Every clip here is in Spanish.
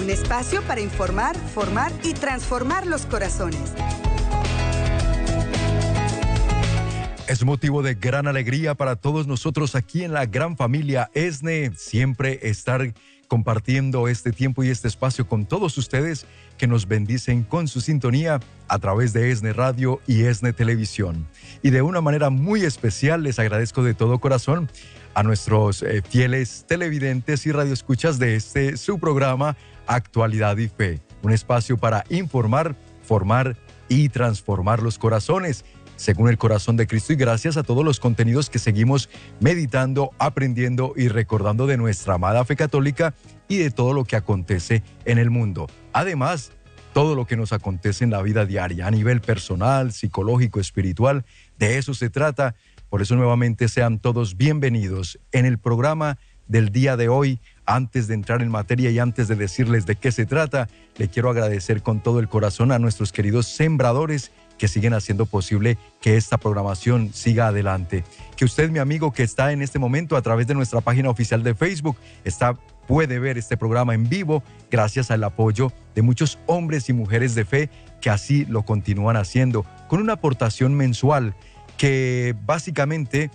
un espacio para informar, formar y transformar los corazones. Es motivo de gran alegría para todos nosotros aquí en la gran familia ESNE siempre estar compartiendo este tiempo y este espacio con todos ustedes que nos bendicen con su sintonía a través de ESNE Radio y ESNE Televisión. Y de una manera muy especial les agradezco de todo corazón a nuestros eh, fieles televidentes y radioescuchas de este su programa Actualidad y Fe, un espacio para informar, formar y transformar los corazones según el corazón de Cristo y gracias a todos los contenidos que seguimos meditando, aprendiendo y recordando de nuestra amada fe católica y de todo lo que acontece en el mundo. Además, todo lo que nos acontece en la vida diaria a nivel personal, psicológico, espiritual, de eso se trata. Por eso nuevamente sean todos bienvenidos en el programa del día de hoy. Antes de entrar en materia y antes de decirles de qué se trata, le quiero agradecer con todo el corazón a nuestros queridos sembradores que siguen haciendo posible que esta programación siga adelante. Que usted, mi amigo, que está en este momento a través de nuestra página oficial de Facebook, está puede ver este programa en vivo gracias al apoyo de muchos hombres y mujeres de fe que así lo continúan haciendo, con una aportación mensual que básicamente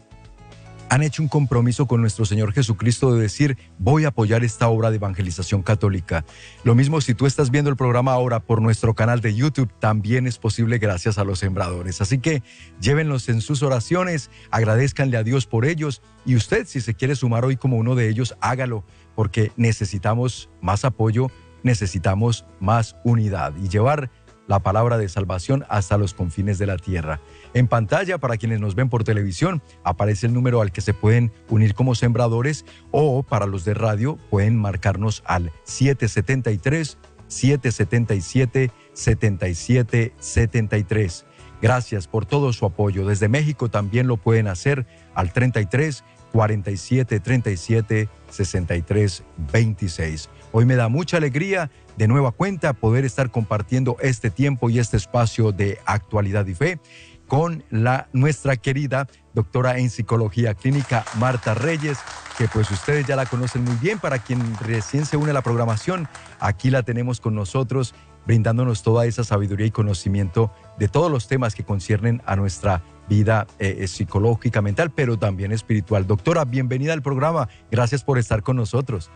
han hecho un compromiso con nuestro Señor Jesucristo de decir, voy a apoyar esta obra de evangelización católica. Lo mismo si tú estás viendo el programa ahora por nuestro canal de YouTube, también es posible gracias a los sembradores. Así que llévenlos en sus oraciones, agradezcanle a Dios por ellos y usted si se quiere sumar hoy como uno de ellos, hágalo, porque necesitamos más apoyo, necesitamos más unidad y llevar la palabra de salvación hasta los confines de la tierra. En pantalla, para quienes nos ven por televisión, aparece el número al que se pueden unir como sembradores o para los de radio pueden marcarnos al 773 777 7773. Gracias por todo su apoyo. Desde México también lo pueden hacer al 33 47 37 63 26. Hoy me da mucha alegría de nueva cuenta poder estar compartiendo este tiempo y este espacio de actualidad y fe con la nuestra querida doctora en psicología clínica Marta Reyes, que pues ustedes ya la conocen muy bien. Para quien recién se une a la programación, aquí la tenemos con nosotros brindándonos toda esa sabiduría y conocimiento de todos los temas que conciernen a nuestra vida eh, eh, psicológica, mental, pero también espiritual. Doctora, bienvenida al programa. Gracias por estar con nosotros.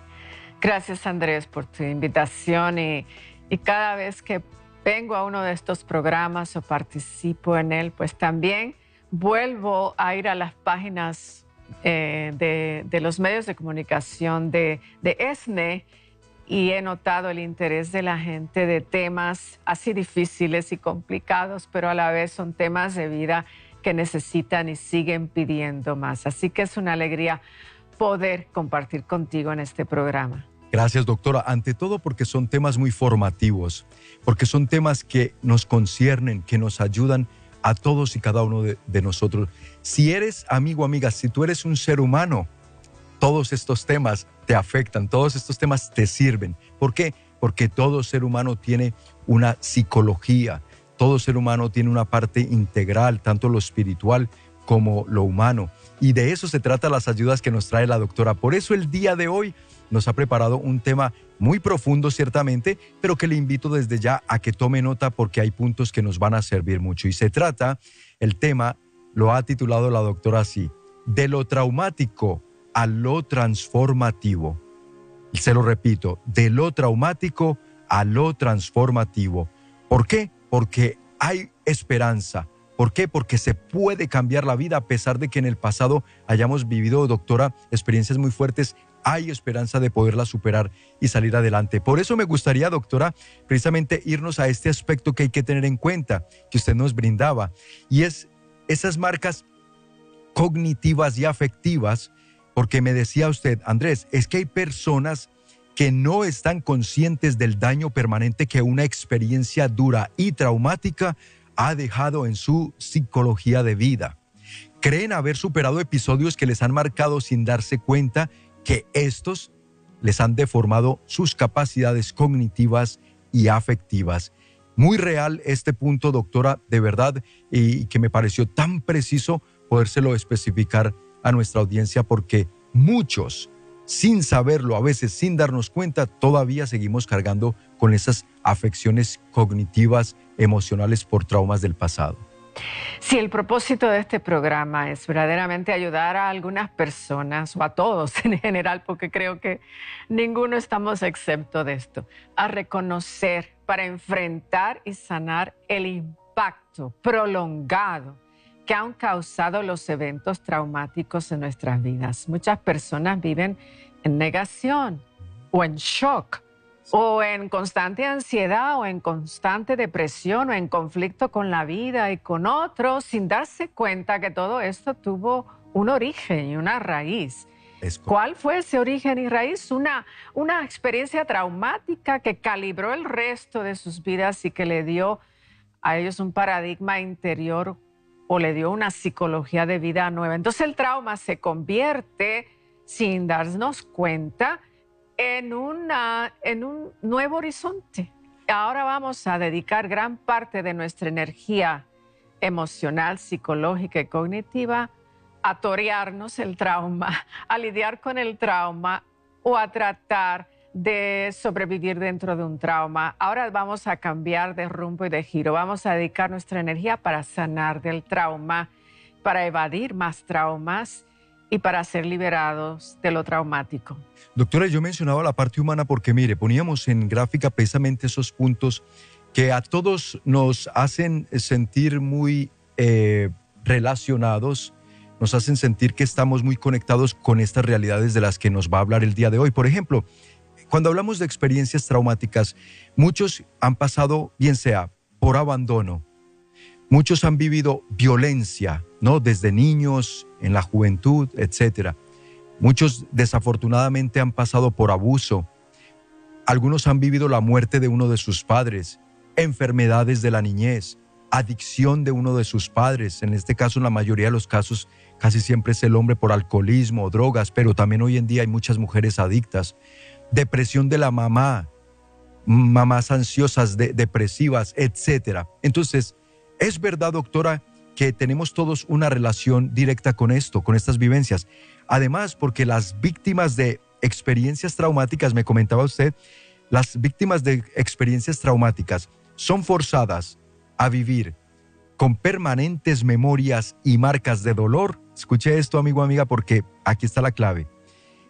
Gracias Andrés por tu invitación y, y cada vez que vengo a uno de estos programas o participo en él, pues también vuelvo a ir a las páginas eh, de, los medios de comunicación de, de ESNE y he notado el interés de la gente de temas así difíciles y complicados, pero a la vez son temas de vida que necesitan y siguen pidiendo más. Así que es una alegría poder compartir contigo en este programa. Gracias, doctora. Ante todo porque son temas muy formativos, porque son temas que nos conciernen, que nos ayudan a todos y cada uno de, nosotros. Si eres amigo, amiga, si tú eres un ser humano, todos estos temas te afectan, todos estos temas te sirven. ¿Por qué? Porque todo ser humano tiene una psicología, todo ser humano tiene una parte integral, tanto lo espiritual como lo humano. Y de eso se trata las ayudas que nos trae la doctora. Por eso el día de hoy nos ha preparado un tema muy profundo ciertamente, pero que le invito desde ya a que tome nota porque hay puntos que nos van a servir mucho. Y se trata, el tema lo ha titulado la doctora así, de lo traumático a lo transformativo. Se lo repito, de lo traumático a lo transformativo. ¿Por qué? Porque hay esperanza. ¿Por qué? Porque se puede cambiar la vida a pesar de que en el pasado hayamos vivido, doctora, experiencias muy fuertes hay esperanza de poderla superar y salir adelante. Por eso me gustaría, doctora, precisamente irnos a este aspecto que hay que tener en cuenta, que usted nos brindaba, y es esas marcas cognitivas y afectivas, porque me decía usted, Andrés, es que hay personas que no están conscientes del daño permanente que una experiencia dura y traumática ha dejado en su psicología de vida. Creen haber superado episodios que les han marcado sin darse cuenta que estos les han deformado sus capacidades cognitivas y afectivas. Muy real este punto, doctora, de verdad, y que me pareció tan preciso podérselo especificar a nuestra audiencia porque muchos sin saberlo, a veces sin darnos cuenta, todavía seguimos cargando con esas afecciones cognitivas, emocionales por traumas del pasado. Si el propósito de este programa es verdaderamente ayudar a algunas personas o a todos en general, porque creo que ninguno estamos exento de esto, a reconocer para enfrentar y sanar el impacto prolongado que han causado los eventos traumáticos en nuestras vidas. Muchas personas viven en negación o en shock o en constante ansiedad o en constante depresión o en conflicto con la vida y con otros sin darse cuenta que todo esto tuvo un origen y una raíz. ¿Cuál fue ese origen y raíz? Una, una experiencia traumática que calibró el resto de sus vidas y que le dio a ellos un paradigma interior o le dio una psicología de vida nueva. Entonces el trauma se convierte, sin darnos cuenta, en, una, en un nuevo horizonte. Ahora vamos a dedicar gran parte de nuestra energía emocional, psicológica y cognitiva a torearnos el trauma, a lidiar con el trauma o a tratar de sobrevivir dentro de un trauma. Ahora vamos a cambiar de rumbo y de giro. Vamos a dedicar nuestra energía para sanar del trauma, para evadir más traumas y para ser liberados de lo traumático. Doctora, yo mencionaba la parte humana porque, mire, poníamos en gráfica precisamente esos puntos que a todos nos hacen sentir muy eh, relacionados, nos hacen sentir que estamos muy conectados con estas realidades de las que nos va a hablar el día de hoy. Por ejemplo, cuando hablamos de experiencias traumáticas, muchos han pasado, bien sea por abandono, muchos han vivido violencia, ¿no? Desde niños, en la juventud, etcétera. Muchos desafortunadamente han pasado por abuso. Algunos han vivido la muerte de uno de sus padres, enfermedades de la niñez, adicción de uno de sus padres. En este caso, en la mayoría de los casos, casi siempre es el hombre por alcoholismo, drogas, pero también hoy en día hay muchas mujeres adictas. Depresión de la mamá, mamás ansiosas, depresivas, etc. Entonces, es verdad, doctora, que tenemos todos una relación directa con esto, con estas vivencias. Además, porque las víctimas de experiencias traumáticas, me comentaba usted, las víctimas de experiencias traumáticas son forzadas a vivir con permanentes memorias y marcas de dolor. Escuche esto, amigo, amiga, porque aquí está la clave.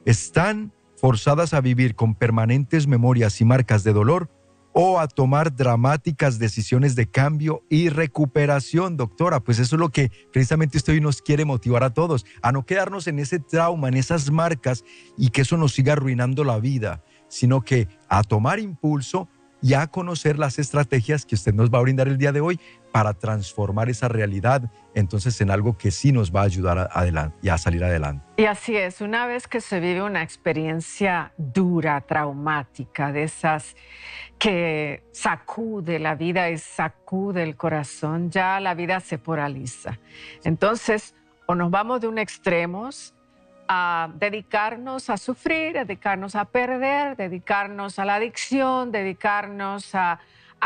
Están forzadas a vivir con permanentes memorias y marcas de dolor o a tomar dramáticas decisiones de cambio y recuperación, doctora. Pues eso es lo que precisamente usted hoy nos quiere motivar a todos, a no quedarnos en ese trauma, en esas marcas y que eso nos siga arruinando la vida, sino que a tomar impulso y a conocer las estrategias que usted nos va a brindar el día de hoy para transformar esa realidad entonces en algo que sí nos va a ayudar a, adelante, y a salir adelante. Y así es, una vez que se vive una experiencia dura, traumática, de esas que sacude la vida y sacude el corazón, ya la vida se paraliza. Entonces, o nos vamos de un extremo a dedicarnos a sufrir, dedicarnos a perder, dedicarnos a la adicción, dedicarnos a,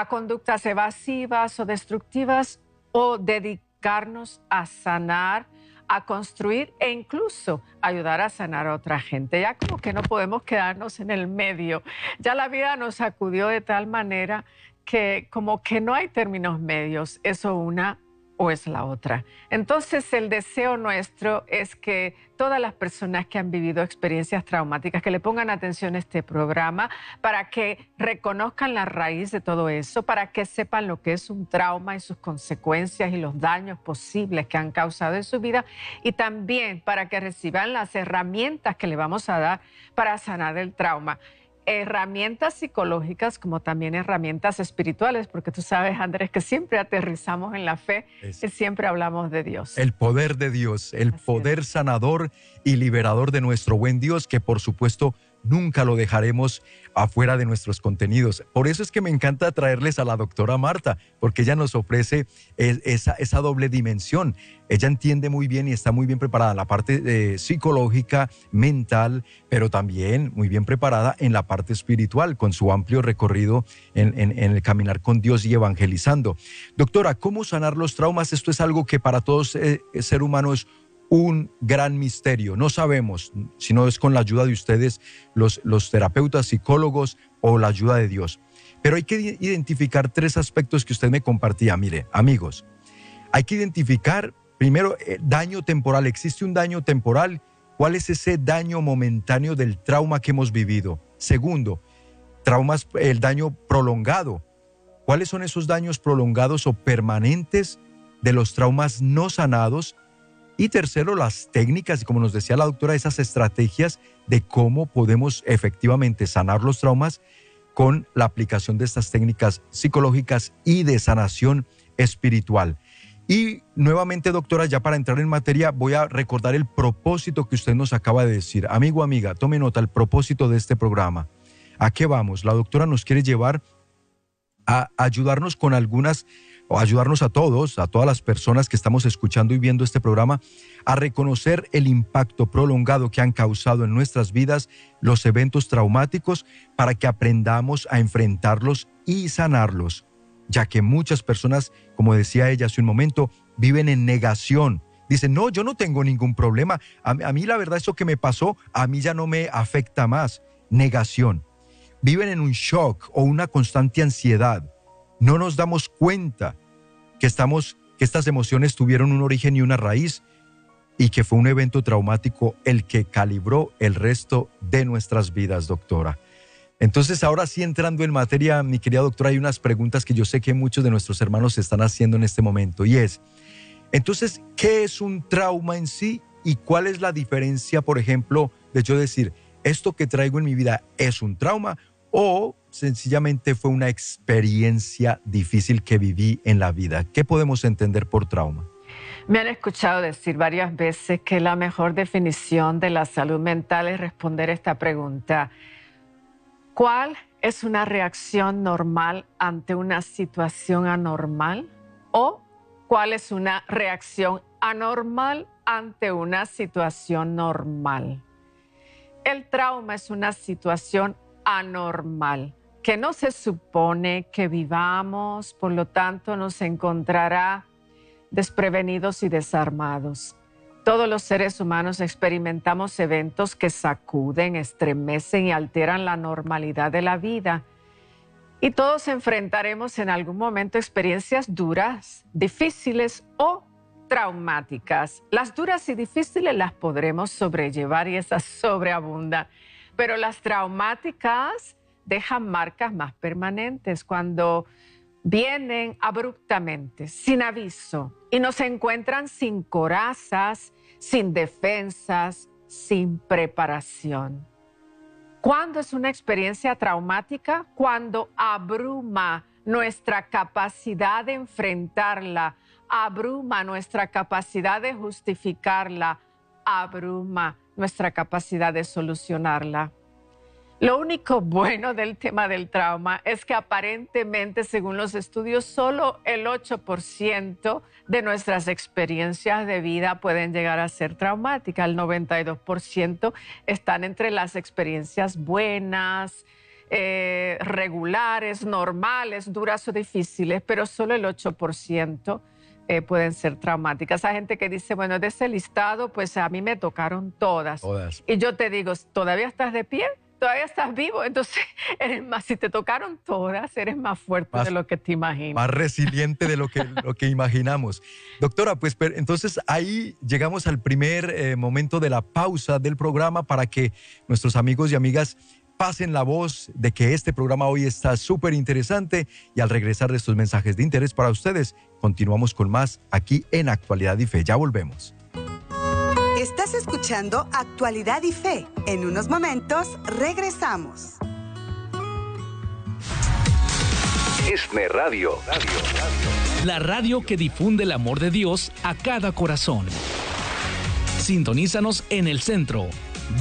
conductas evasivas o destructivas o dedicarnos a sanar, a construir e incluso ayudar a sanar a otra gente. Ya como que no podemos quedarnos en el medio. Ya la vida nos sacudió de tal manera que como que no hay términos medios. Eso una o es la otra. Entonces el deseo nuestro es que todas las personas que han vivido experiencias traumáticas, que le pongan atención a este programa para que reconozcan la raíz de todo eso, para que sepan lo que es un trauma y sus consecuencias y los daños posibles que han causado en su vida y también para que reciban las herramientas que le vamos a dar para sanar el trauma herramientas psicológicas como también herramientas espirituales, porque tú sabes, Andrés, que siempre aterrizamos en la fe, que siempre hablamos de Dios. El poder de Dios, el poder sanador y liberador de nuestro buen Dios, que por supuesto nunca lo dejaremos afuera de nuestros contenidos. Por eso es que me encanta traerles a la doctora Marta, porque ella nos ofrece esa, doble dimensión. Ella entiende muy bien y está muy bien preparada en la parte eh, psicológica, mental, pero también muy bien preparada en la parte espiritual, con su amplio recorrido en, el caminar con Dios y evangelizando. Doctora, ¿cómo sanar los traumas? Esto es algo que para todos eh, ser humano es un gran misterio. No sabemos si no es con la ayuda de ustedes, los, los terapeutas, psicólogos o la ayuda de Dios. Pero hay que identificar tres aspectos que usted me compartía. Mire, amigos, hay que identificar primero eh, daño temporal. ¿Existe un daño temporal? ¿Cuál es ese daño momentáneo del trauma que hemos vivido? Segundo, traumas, el daño prolongado. ¿Cuáles son esos daños prolongados o permanentes de los traumas no sanados? Y tercero, las técnicas y como nos decía la doctora, esas estrategias de cómo podemos efectivamente sanar los traumas con la aplicación de estas técnicas psicológicas y de sanación espiritual. Y nuevamente, doctora, ya para entrar en materia, voy a recordar el propósito que usted nos acaba de decir. Amigo, amiga, tome nota, el propósito de este programa. ¿A qué vamos? La doctora nos quiere llevar a ayudarnos con algunas, o ayudarnos a todos, a todas las personas que estamos escuchando y viendo este programa, a reconocer el impacto prolongado que han causado en nuestras vidas los eventos traumáticos para que aprendamos a enfrentarlos y sanarlos, ya que muchas personas, como decía ella hace un momento, viven en negación. Dicen, no, yo no tengo ningún problema. A, a mí la verdad, eso que me pasó, a mí ya no me afecta más. Negación viven en un shock o una constante ansiedad. No nos damos cuenta que, estamos, que estas emociones tuvieron un origen y una raíz y que fue un evento traumático el que calibró el resto de nuestras vidas, doctora. Entonces, ahora sí entrando en materia, mi querida doctora, hay unas preguntas que yo sé que muchos de nuestros hermanos están haciendo en este momento y es, entonces, ¿qué es un trauma en sí y cuál es la diferencia, por ejemplo, de yo decir, esto que traigo en mi vida es un trauma o sencillamente fue una experiencia difícil que viví en la vida? ¿Qué podemos entender por trauma? Me han escuchado decir varias veces que la mejor definición de la salud mental es responder esta pregunta. ¿Cuál es una reacción normal ante una situación anormal? ¿O cuál es una reacción anormal ante una situación normal? El trauma es una situación anormal, que no se supone que vivamos, por lo tanto nos encontrará desprevenidos y desarmados. Todos los seres humanos experimentamos eventos que sacuden, estremecen y alteran la normalidad de la vida. Y todos enfrentaremos en algún momento experiencias duras, difíciles o traumáticas. Las duras y difíciles las podremos sobrellevar y esas sobreabundan pero las traumáticas dejan marcas más permanentes cuando vienen abruptamente, sin aviso, y nos encuentran sin corazas, sin defensas, sin preparación. ¿Cuándo es una experiencia traumática? Cuando abruma nuestra capacidad de enfrentarla, abruma nuestra capacidad de justificarla, abruma nuestra capacidad de solucionarla. Lo único bueno del tema del trauma es que aparentemente, según los estudios, solo el 8% de nuestras experiencias de vida pueden llegar a ser traumáticas. El 92% están entre las experiencias buenas, eh, regulares, normales, duras o difíciles, pero solo el 8% eh, pueden ser traumáticas. Hay gente que dice, bueno, de ese listado, pues a mí me tocaron todas. Todas. Y yo te digo, ¿todavía estás de pie? ¿Todavía estás vivo? Entonces, eres más, si te tocaron todas, eres más fuerte de lo que te imaginas. Más resiliente de lo que, lo que imaginamos. Doctora, pues entonces ahí llegamos al primer eh, momento de la pausa del programa para que nuestros amigos y amigas pasen la voz de que este programa hoy está súper interesante y al regresar de estos mensajes de interés para ustedes, continuamos con más aquí en Actualidad y Fe. Ya volvemos. Estás escuchando Actualidad y Fe. En unos momentos regresamos. ESNE Radio. La radio que difunde el amor de Dios a cada corazón. Sintonízanos en el centro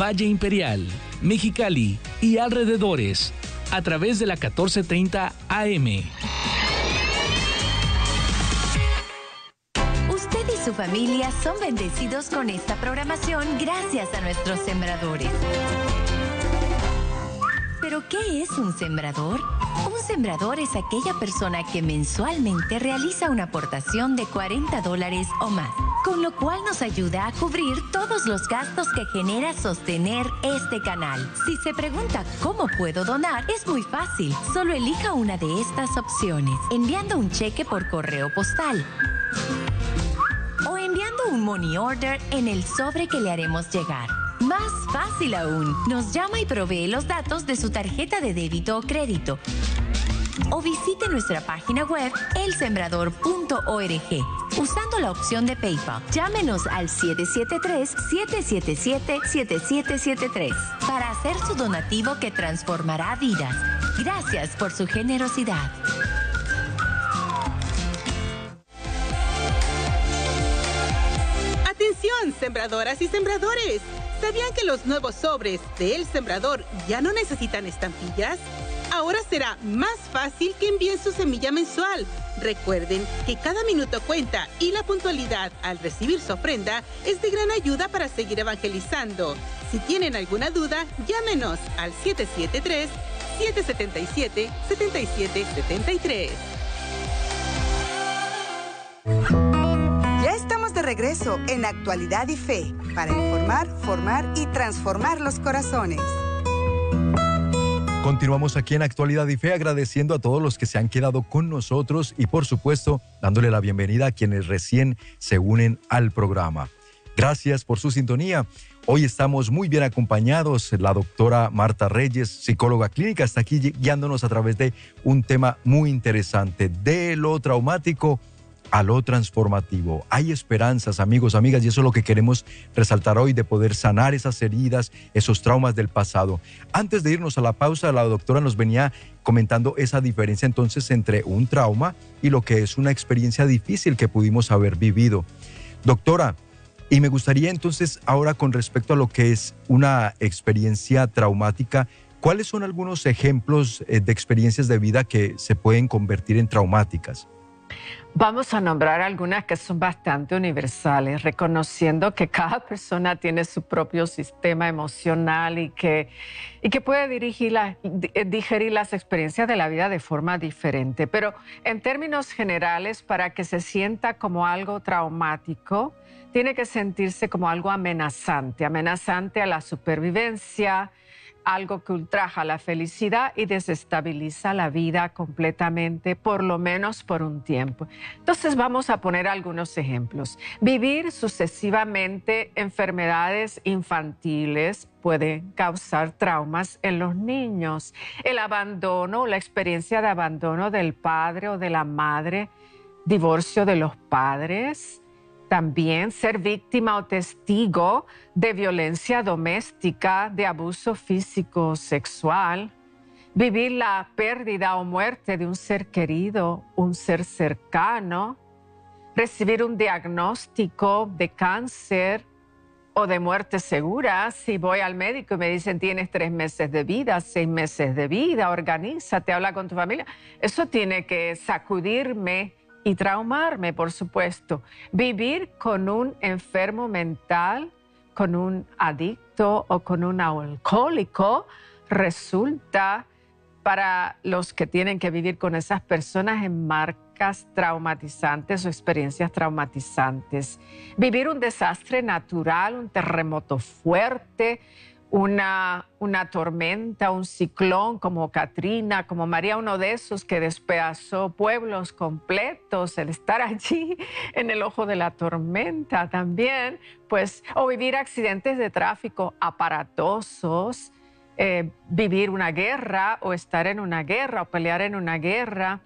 Valle Imperial, Mexicali y alrededores a través de la 1430 AM. Familia son bendecidos con esta programación gracias a nuestros sembradores. ¿Pero qué es un sembrador? Un sembrador es aquella persona que mensualmente realiza una aportación de 40 dólares o más, con lo cual nos ayuda a cubrir todos los gastos que genera sostener este canal. Si se pregunta cómo puedo donar, es muy fácil. Solo elija una de estas opciones, enviando un cheque por correo postal un money order en el sobre que le haremos llegar. Más fácil aún, nos llama y provee los datos de su tarjeta de débito o crédito. O visite nuestra página web elsembrador.org usando la opción de PayPal. Llámenos al 773-777-7773 para hacer su donativo que transformará vidas. Gracias por su generosidad. Sembradoras y sembradores. ¿Sabían que los nuevos sobres de El Sembrador ya no necesitan estampillas? Ahora será más fácil que envíen su semilla mensual. Recuerden que cada minuto cuenta y la puntualidad al recibir su ofrenda es de gran ayuda para seguir evangelizando. Si tienen alguna duda, llámenos al 773-777-7773. Regreso en Actualidad y Fe para informar, formar y transformar los corazones. Continuamos aquí en Actualidad y Fe agradeciendo a todos los que se han quedado con nosotros y por supuesto dándole la bienvenida a quienes recién se unen al programa. Gracias por su sintonía. Hoy estamos muy bien acompañados. La doctora Marta Reyes, psicóloga clínica, está aquí guiándonos a través de un tema muy interesante, de lo traumático a lo transformativo. Hay esperanzas, amigos, amigas, y eso es lo que queremos resaltar hoy, de poder sanar esas heridas, esos traumas del pasado. Antes de irnos a la pausa, la doctora nos venía comentando esa diferencia entonces entre un trauma y lo que es una experiencia difícil que pudimos haber vivido. Doctora, y me gustaría entonces ahora con respecto a lo que es una experiencia traumática, ¿cuáles son algunos ejemplos eh, de experiencias de vida que se pueden convertir en traumáticas? Vamos a nombrar algunas que son bastante universales, reconociendo que cada persona tiene su propio sistema emocional y que, y que puede eh, digerir las experiencias de la vida de forma diferente. Pero en términos generales, para que se sienta como algo traumático, tiene que sentirse como algo amenazante, amenazante a la supervivencia, algo que ultraja la felicidad y desestabiliza la vida completamente, por lo menos por un tiempo. Entonces vamos a poner algunos ejemplos. Vivir sucesivamente enfermedades infantiles puede causar traumas en los niños. El abandono, la experiencia de abandono del padre o de la madre, divorcio de los padres, también ser víctima o testigo de violencia doméstica, de abuso físico, sexual, vivir la pérdida o muerte de un ser querido, un ser cercano, recibir un diagnóstico de cáncer o de muerte segura. Si voy al médico y me dicen tienes tres meses de vida, seis meses de vida, organízate, habla con tu familia, eso tiene que sacudirme y traumarme, por supuesto. Vivir con un enfermo mental, con un adicto o con un alcohólico resulta para los que tienen que vivir con esas personas en marcas traumatizantes o experiencias traumatizantes. Vivir un desastre natural, un terremoto fuerte, una, una tormenta, un ciclón como Katrina, como María, uno de esos que despedazó pueblos completos, el estar allí en el ojo de la tormenta también, pues, o vivir accidentes de tráfico aparatosos, eh, vivir una guerra o estar en una guerra o pelear en una guerra,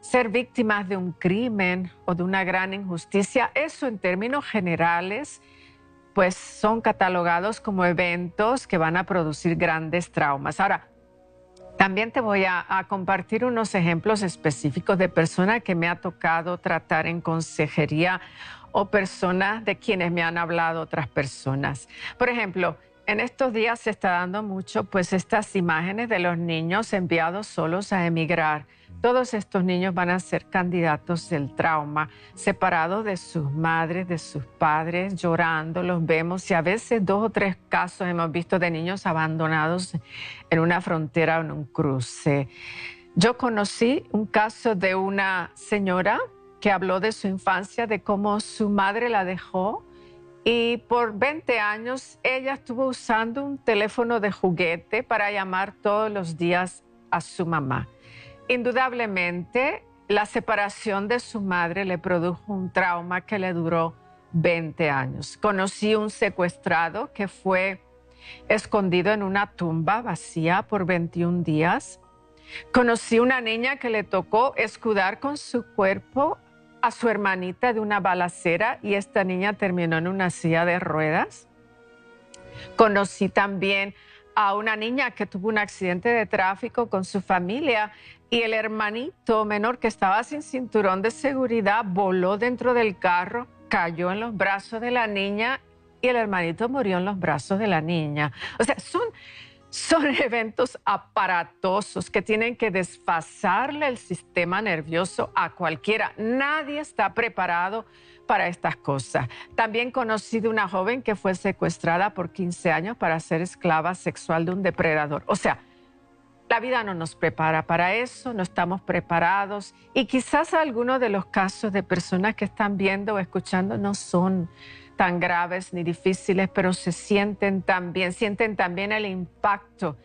ser víctimas de un crimen o de una gran injusticia, eso en términos generales pues son catalogados como eventos que van a producir grandes traumas. Ahora, también te voy a, compartir unos ejemplos específicos de personas que me ha tocado tratar en consejería o personas de quienes me han hablado otras personas. Por ejemplo, en estos días se está dando mucho, pues estas imágenes de los niños enviados solos a emigrar. Todos estos niños van a ser candidatos del trauma, separados de sus madres, de sus padres, llorando, los vemos y a veces dos o tres casos hemos visto de niños abandonados en una frontera o en un cruce. Yo conocí un caso de una señora que habló de su infancia, de cómo su madre la dejó y por 20 años ella estuvo usando un teléfono de juguete para llamar todos los días a su mamá. Indudablemente, la separación de su madre le produjo un trauma que le duró 20 años. Conocí un secuestrado que fue escondido en una tumba vacía por 21 días. Conocí una niña que le tocó escudar con su cuerpo a su hermanita de una balacera y esta niña terminó en una silla de ruedas. Conocí también a una niña que tuvo un accidente de tráfico con su familia y el hermanito menor que estaba sin cinturón de seguridad voló dentro del carro, cayó en los brazos de la niña y el hermanito murió en los brazos de la niña. O sea, son, son eventos aparatosos que tienen que desfasarle el sistema nervioso a cualquiera. Nadie está preparado para estas cosas. También conocí de una joven que fue secuestrada por 15 años para ser esclava sexual de un depredador. O sea, la vida no nos prepara para eso, no estamos preparados. Y quizás algunos de los casos de personas que están viendo o escuchando no son tan graves ni difíciles, pero se sienten también, sienten también el impacto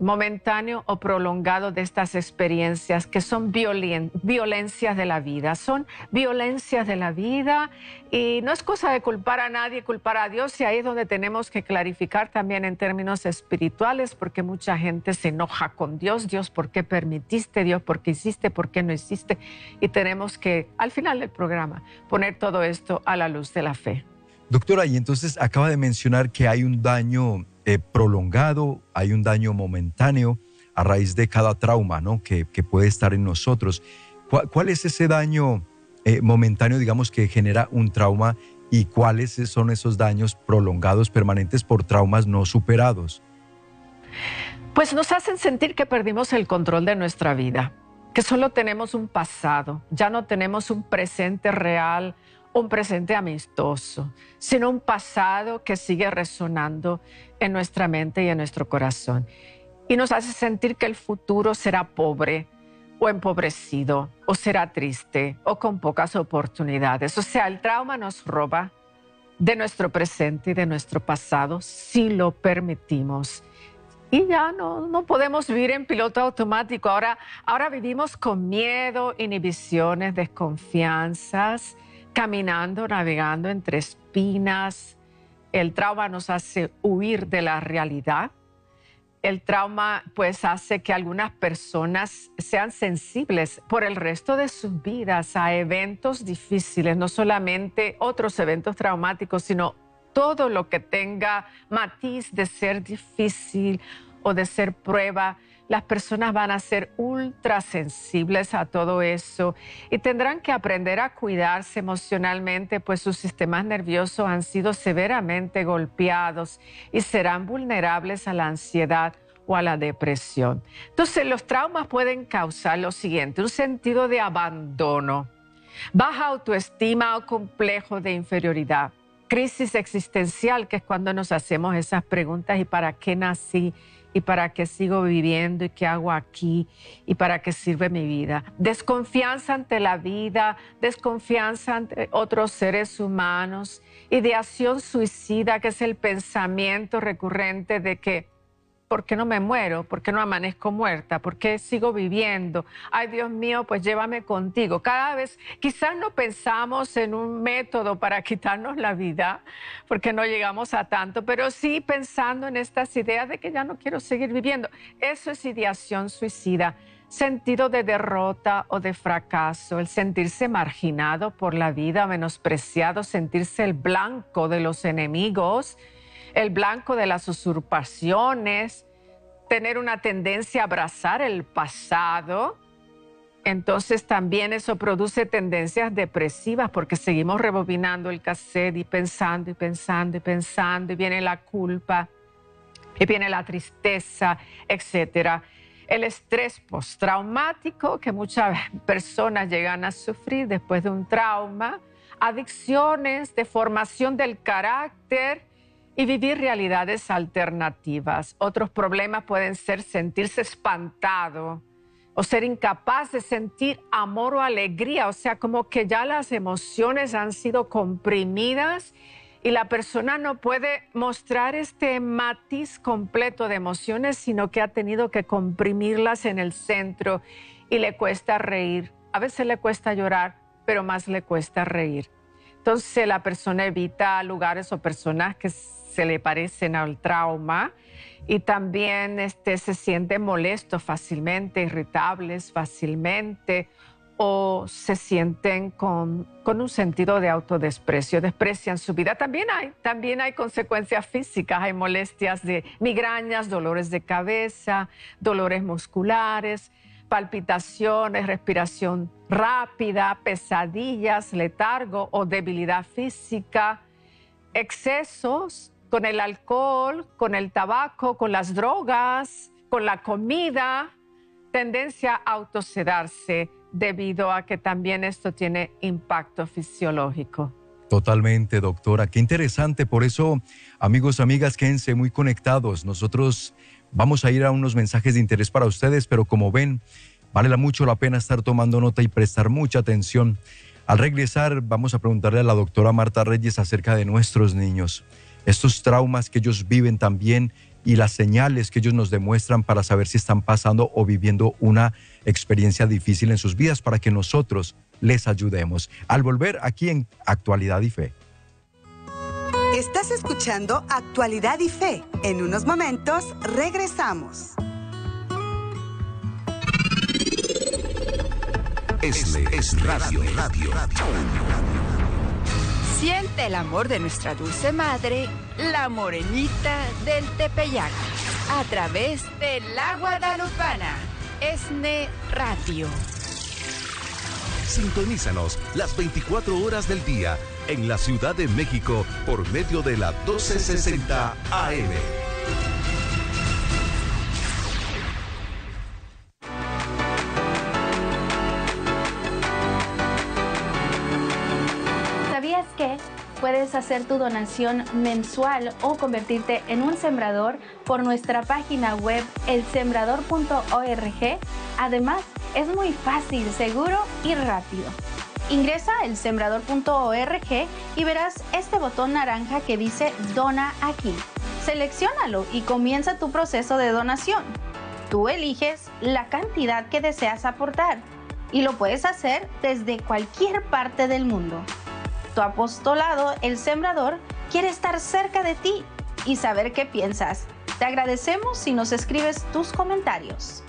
momentáneo o prolongado de estas experiencias que son violencias de la vida, son violencias de la vida y no es cosa de culpar a nadie, culpar a Dios y ahí es donde tenemos que clarificar también en términos espirituales porque mucha gente se enoja con Dios, Dios, ¿por qué permitiste? Dios, ¿por qué hiciste? ¿Por qué no hiciste? Y tenemos que al final del programa poner todo esto a la luz de la fe. Doctora, y entonces acaba de mencionar que hay un daño eh, prolongado, hay un daño momentáneo a raíz de cada trauma ¿no? que, puede estar en nosotros. ¿Cuál, es ese daño eh, momentáneo, digamos, que genera un trauma y cuáles son esos daños prolongados, permanentes por traumas no superados? Pues nos hacen sentir que perdimos el control de nuestra vida, que solo tenemos un pasado, ya no tenemos un presente real, un presente amistoso, sino un pasado que sigue resonando en nuestra mente y en nuestro corazón. Y nos hace sentir que el futuro será pobre o empobrecido, o será triste, o con pocas oportunidades. O sea, el trauma nos roba de nuestro presente y de nuestro pasado si lo permitimos. Y ya no, no podemos vivir en piloto automático. Ahora, ahora vivimos con miedo, inhibiciones, desconfianzas caminando, navegando entre espinas. El trauma nos hace huir de la realidad. El trauma pues hace que algunas personas sean sensibles por el resto de sus vidas a eventos difíciles, no solamente otros eventos traumáticos, sino todo lo que tenga matiz de ser difícil o de ser prueba las personas van a ser ultra sensibles a todo eso y tendrán que aprender a cuidarse emocionalmente, pues sus sistemas nerviosos han sido severamente golpeados y serán vulnerables a la ansiedad o a la depresión. Entonces, los traumas pueden causar lo siguiente, un sentido de abandono, baja autoestima o complejo de inferioridad, crisis existencial, que es cuando nos hacemos esas preguntas, ¿y para qué nací? Y para qué sigo viviendo y qué hago aquí y para qué sirve mi vida. Desconfianza ante la vida, desconfianza ante otros seres humanos, ideación suicida, que es el pensamiento recurrente de que ¿por qué no me muero? ¿Por qué no amanezco muerta? ¿Por qué sigo viviendo? Ay, Dios mío, pues llévame contigo. Cada vez, quizás no pensamos en un método para quitarnos la vida, porque no llegamos a tanto, pero sí pensando en estas ideas de que ya no quiero seguir viviendo. Eso es ideación suicida sentido de derrota o de fracaso, el sentirse marginado por la vida, menospreciado, sentirse el blanco de los enemigos, el blanco de las usurpaciones, tener una tendencia a abrazar el pasado, entonces también eso produce tendencias depresivas porque seguimos rebobinando el cassette y pensando y pensando y pensando y viene la culpa y viene la tristeza, etcétera. El estrés postraumático que muchas personas llegan a sufrir después de un trauma, adicciones, deformación del carácter y vivir realidades alternativas. Otros problemas pueden ser sentirse espantado o ser incapaz de sentir amor o alegría, o sea, como que ya las emociones han sido comprimidas y la persona no puede mostrar este matiz completo de emociones, sino que ha tenido que comprimirlas en el centro y le cuesta reír. A veces le cuesta llorar, pero más le cuesta reír. Entonces la persona evita lugares o personas que se le parecen al trauma y también este, se siente molesto fácilmente, irritables fácilmente o se sienten con, un sentido de autodesprecio, desprecian su vida. También hay, también hay consecuencias físicas, hay molestias de migrañas, dolores de cabeza, dolores musculares, palpitaciones, respiración rápida, pesadillas, letargo o debilidad física, excesos con el alcohol, con el tabaco, con las drogas, con la comida, tendencia a autosedarse debido a que también esto tiene impacto fisiológico. Totalmente, doctora. Qué interesante. Por eso, amigos, amigas, quédense muy conectados. Nosotros vamos a ir a unos mensajes de interés para ustedes, pero como ven, vale mucho la pena estar tomando nota y prestar mucha atención. Al regresar, vamos a preguntarle a la doctora Marta Reyes acerca de nuestros niños, estos traumas que ellos viven también y las señales que ellos nos demuestran para saber si están pasando o viviendo una experiencia difícil en sus vidas para que nosotros les ayudemos. Al volver aquí en Actualidad y Fe. Estás escuchando Actualidad y Fe. En unos momentos regresamos. Este es Radio Radio. Siente el amor de nuestra dulce madre, la morenita del Tepeyac, a través de la Guadalupana. ESNE Radio. Sintonízanos las 24 horas del día en la Ciudad de México por medio de la 1260 AM. Puedes hacer tu donación mensual o convertirte en un sembrador por nuestra página web elsembrador.org. Además, es muy fácil, seguro y rápido. Ingresa a elsembrador.org y verás este botón naranja que dice Dona aquí. Selecciónalo y comienza tu proceso de donación. Tú eliges la cantidad que deseas aportar y lo puedes hacer desde cualquier parte del mundo. Tu apostolado, el sembrador, quiere estar cerca de ti y saber qué piensas. Te agradecemos si nos escribes tus comentarios.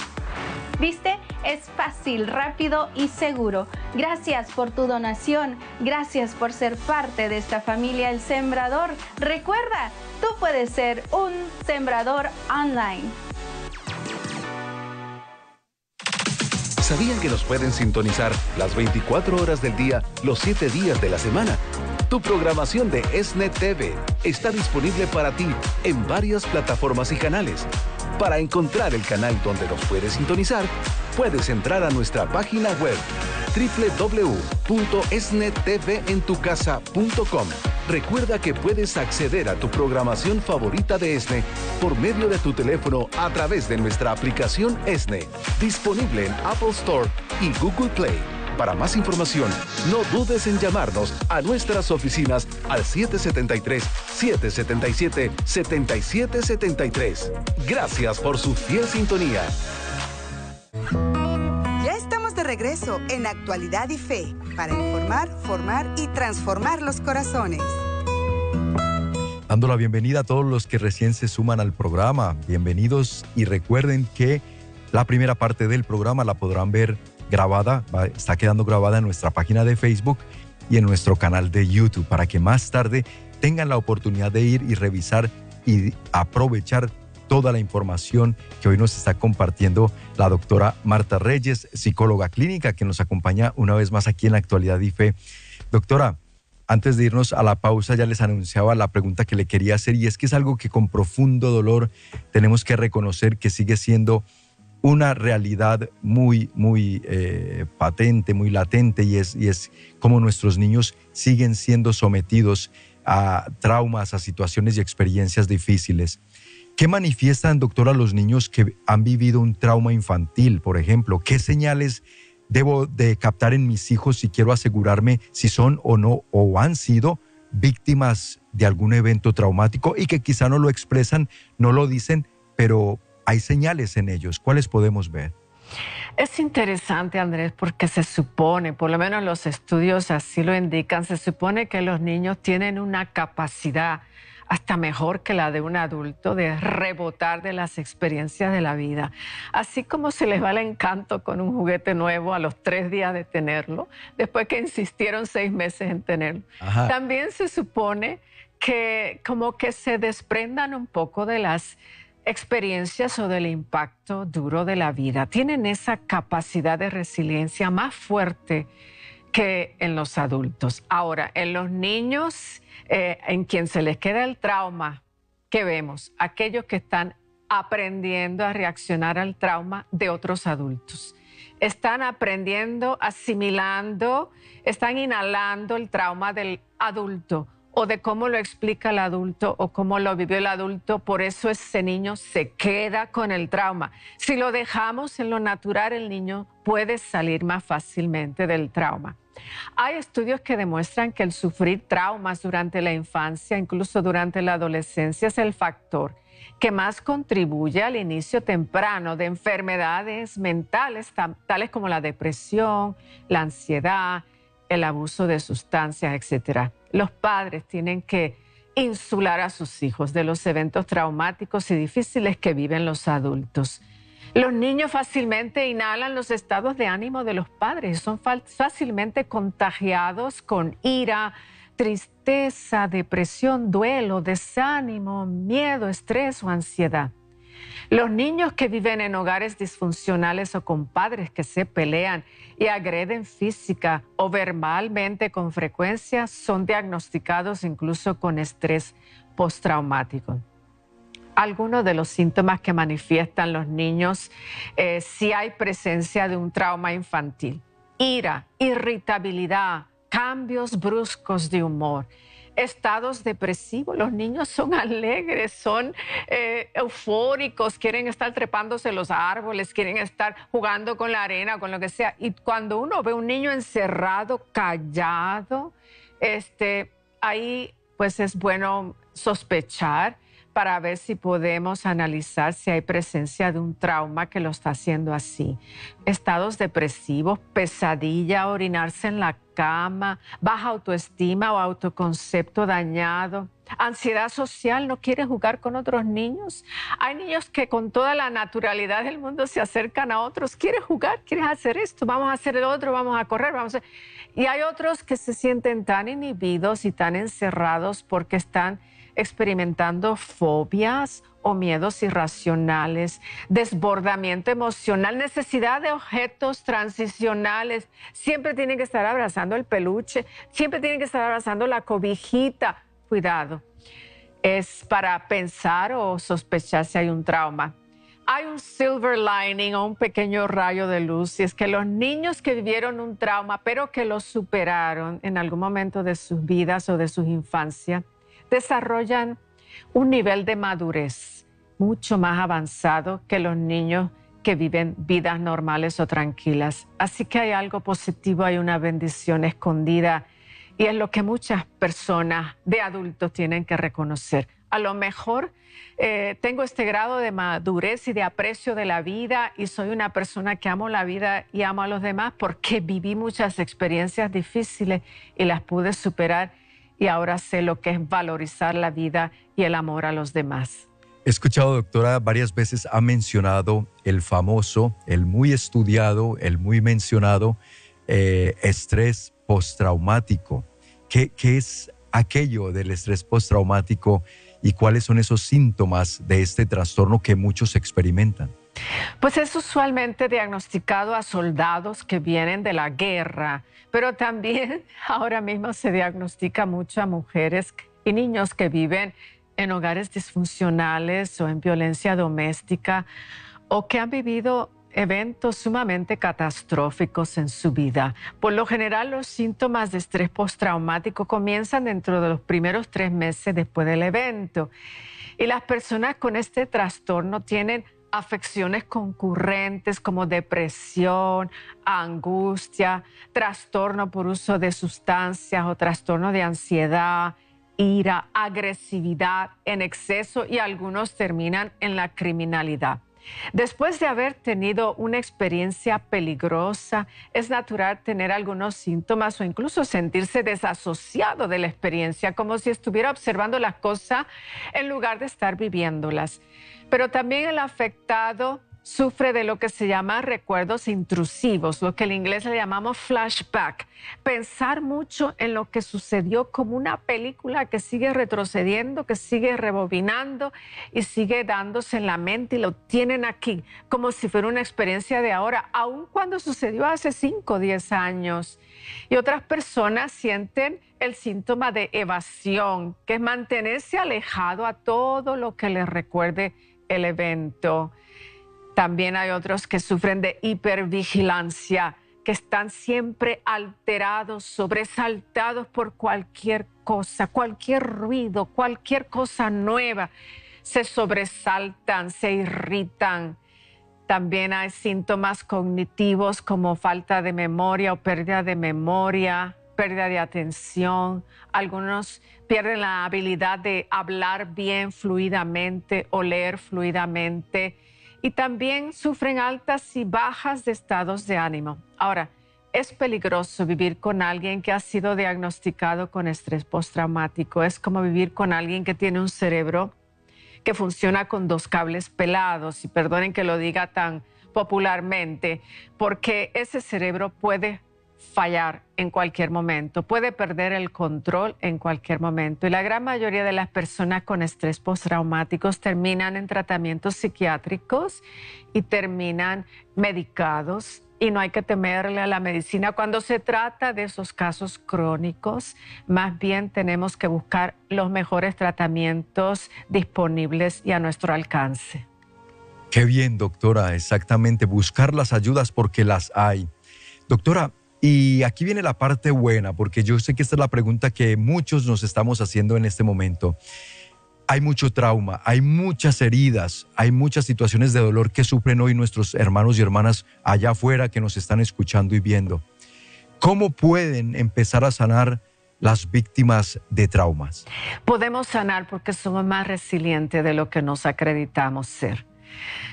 ¿Viste? Es fácil, rápido y seguro. Gracias por tu donación. Gracias por ser parte de esta familia El Sembrador. Recuerda, tú puedes ser un sembrador online. ¿Sabían que nos pueden sintonizar las 24 horas del día, los 7 días de la semana? Tu programación de ESNET TV está disponible para ti en varias plataformas y canales. Para encontrar el canal donde nos puedes sintonizar, puedes entrar a nuestra página web www.esnetveentucasa.com. Recuerda que puedes acceder a tu programación favorita de ESNE por medio de tu teléfono a través de nuestra aplicación ESNE, disponible en Apple Store y Google Play. Para más información, no dudes en llamarnos a nuestras oficinas al 773-777-7773. Gracias por su fiel sintonía. Ya estamos de regreso en Actualidad y Fe para informar, formar y transformar los corazones. Dando la bienvenida a todos los que recién se suman al programa. Bienvenidos y recuerden que la primera parte del programa la podrán ver grabada, está quedando grabada en nuestra página de Facebook y en nuestro canal de YouTube para que más tarde tengan la oportunidad de ir y revisar y aprovechar toda la información que hoy nos está compartiendo la doctora Marta Reyes, psicóloga clínica, que nos acompaña una vez más aquí en la actualidad IFE. Doctora, antes de irnos a la pausa ya les anunciaba la pregunta que le quería hacer y es que es algo que con profundo dolor tenemos que reconocer que sigue siendo una realidad muy, muy eh, patente, muy latente y es, y es como nuestros niños siguen siendo sometidos a traumas, a situaciones y experiencias difíciles. ¿Qué manifiestan, doctora, los niños que han vivido un trauma infantil, por ejemplo? ¿Qué señales debo de captar en mis hijos si quiero asegurarme si son o no o han sido víctimas de algún evento traumático y que quizá no lo expresan, no lo dicen, pero hay señales en ellos. ¿Cuáles podemos ver? Es interesante, Andrés, porque se supone, por lo menos los estudios así lo indican, se supone que los niños tienen una capacidad hasta mejor que la de un adulto de rebotar de las experiencias de la vida. Así como se les va el encanto con un juguete nuevo a los tres días de tenerlo, después que insistieron seis meses en tenerlo. También se supone que como que se desprendan un poco de las experiencias o del impacto duro de la vida. Tienen esa capacidad de resiliencia más fuerte que en los adultos. Ahora, en los niños, eh, en quien se les queda el trauma, ¿qué vemos? Aquellos que están aprendiendo a reaccionar al trauma de otros adultos. Están aprendiendo, asimilando, están inhalando el trauma del adulto o de cómo lo explica el adulto o cómo lo vivió el adulto, por eso ese niño se queda con el trauma. Si lo dejamos en lo natural, el niño puede salir más fácilmente del trauma. Hay estudios que demuestran que el sufrir traumas durante la infancia, incluso durante la adolescencia, es el factor que más contribuye al inicio temprano de enfermedades mentales, tales como la depresión, la ansiedad, el abuso de sustancias, etcétera los padres tienen que insular a sus hijos de los eventos traumáticos y difíciles que viven los adultos. Los niños fácilmente inhalan los estados de ánimo de los padres, son fácilmente contagiados con ira, tristeza, depresión, duelo, desánimo, miedo, estrés o ansiedad. Los niños que viven en hogares disfuncionales o con padres que se pelean y agreden física o verbalmente con frecuencia son diagnosticados incluso con estrés postraumático. Algunos de los síntomas que manifiestan los niños eh, si hay presencia de un trauma infantil. Ira, irritabilidad, cambios bruscos de humor, estados depresivos. Los niños son alegres, son eh, eufóricos, quieren estar trepándose los árboles, quieren estar jugando con la arena, con lo que sea. Y cuando uno ve un niño encerrado, callado, este, ahí pues es bueno sospechar para ver si podemos analizar si hay presencia de un trauma que lo está haciendo así. Estados depresivos, pesadilla, orinarse en la cama, baja autoestima o autoconcepto dañado, ansiedad social, no quiere jugar con otros niños. Hay niños que con toda la naturalidad del mundo se acercan a otros, quiere jugar, quiere hacer esto, vamos a hacer el otro, vamos a correr, vamos. Y hay otros que se sienten tan inhibidos y tan encerrados porque están experimentando fobias o miedos irracionales, desbordamiento emocional, necesidad de objetos transicionales. Siempre tienen que estar abrazando el peluche, siempre tienen que estar abrazando la cobijita. Cuidado, es para pensar o sospechar si hay un trauma. Hay un silver lining o un pequeño rayo de luz, y es que los niños que vivieron un trauma, pero que lo superaron en algún momento de sus vidas o de su infancia, desarrollan un nivel de madurez mucho más avanzado que los niños que viven vidas normales o tranquilas. Así que hay algo positivo, hay una bendición escondida y es lo que muchas personas de adultos tienen que reconocer. A lo mejor eh, tengo este grado de madurez y de aprecio de la vida y soy una persona que amo la vida y amo a los demás porque viví muchas experiencias difíciles y las pude superar y ahora sé lo que es valorizar la vida y el amor a los demás. He escuchado, doctora, varias veces ha mencionado el famoso, el muy estudiado, el muy mencionado eh, estrés postraumático. ¿Qué, ¿Qué es aquello del estrés postraumático y cuáles son esos síntomas de este trastorno que muchos experimentan? Pues es usualmente diagnosticado a soldados que vienen de la guerra, pero también ahora mismo se diagnostica mucho a mujeres y niños que viven en hogares disfuncionales o en violencia doméstica o que han vivido eventos sumamente catastróficos en su vida. Por lo general, los síntomas de estrés postraumático comienzan dentro de los primeros tres meses después del evento. Y las personas con este trastorno tienen afecciones concurrentes como depresión, angustia, trastorno por uso de sustancias o trastorno de ansiedad, ira, agresividad en exceso y algunos terminan en la criminalidad. Después de haber tenido una experiencia peligrosa, es natural tener algunos síntomas o incluso sentirse desasociado de la experiencia, como si estuviera observando las cosas en lugar de estar viviéndolas. Pero también el afectado sufre de lo que se llama recuerdos intrusivos, lo que en inglés le llamamos flashback. Pensar mucho en lo que sucedió como una película que sigue retrocediendo, que sigue rebobinando y sigue dándose en la mente y lo tienen aquí, como si fuera una experiencia de ahora, aun cuando sucedió hace 5 o 10 años. Y otras personas sienten el síntoma de evasión, que es mantenerse alejado a todo lo que les recuerde el evento. También hay otros que sufren de hipervigilancia, que están siempre alterados, sobresaltados por cualquier cosa, cualquier ruido, cualquier cosa nueva. Se sobresaltan, se irritan. También hay síntomas cognitivos como falta de memoria o pérdida de memoria, pérdida de atención. Algunos pierden la habilidad de hablar bien fluidamente o leer fluidamente y también sufren altas y bajas de estados de ánimo. Ahora, es peligroso vivir con alguien que ha sido diagnosticado con estrés postraumático. Es como vivir con alguien que tiene un cerebro que funciona con dos cables pelados. Y perdonen que lo diga tan popularmente, porque ese cerebro puede fallar en cualquier momento, puede perder el control en cualquier momento. Y la gran mayoría de las personas con estrés postraumáticos terminan en tratamientos psiquiátricos y terminan medicados. Y no hay que temerle a la medicina. Cuando se trata de esos casos crónicos, más bien tenemos que buscar los mejores tratamientos disponibles y a nuestro alcance. Qué bien, doctora, exactamente, buscar las ayudas porque las hay. Doctora, y aquí viene la parte buena, porque yo sé que esta es la pregunta que muchos nos estamos haciendo en este momento. Hay mucho trauma, hay muchas heridas, hay muchas situaciones de dolor que sufren hoy nuestros hermanos y hermanas allá afuera que nos están escuchando y viendo. ¿Cómo pueden empezar a sanar las víctimas de traumas? Podemos sanar porque somos más resilientes de lo que nos acreditamos ser.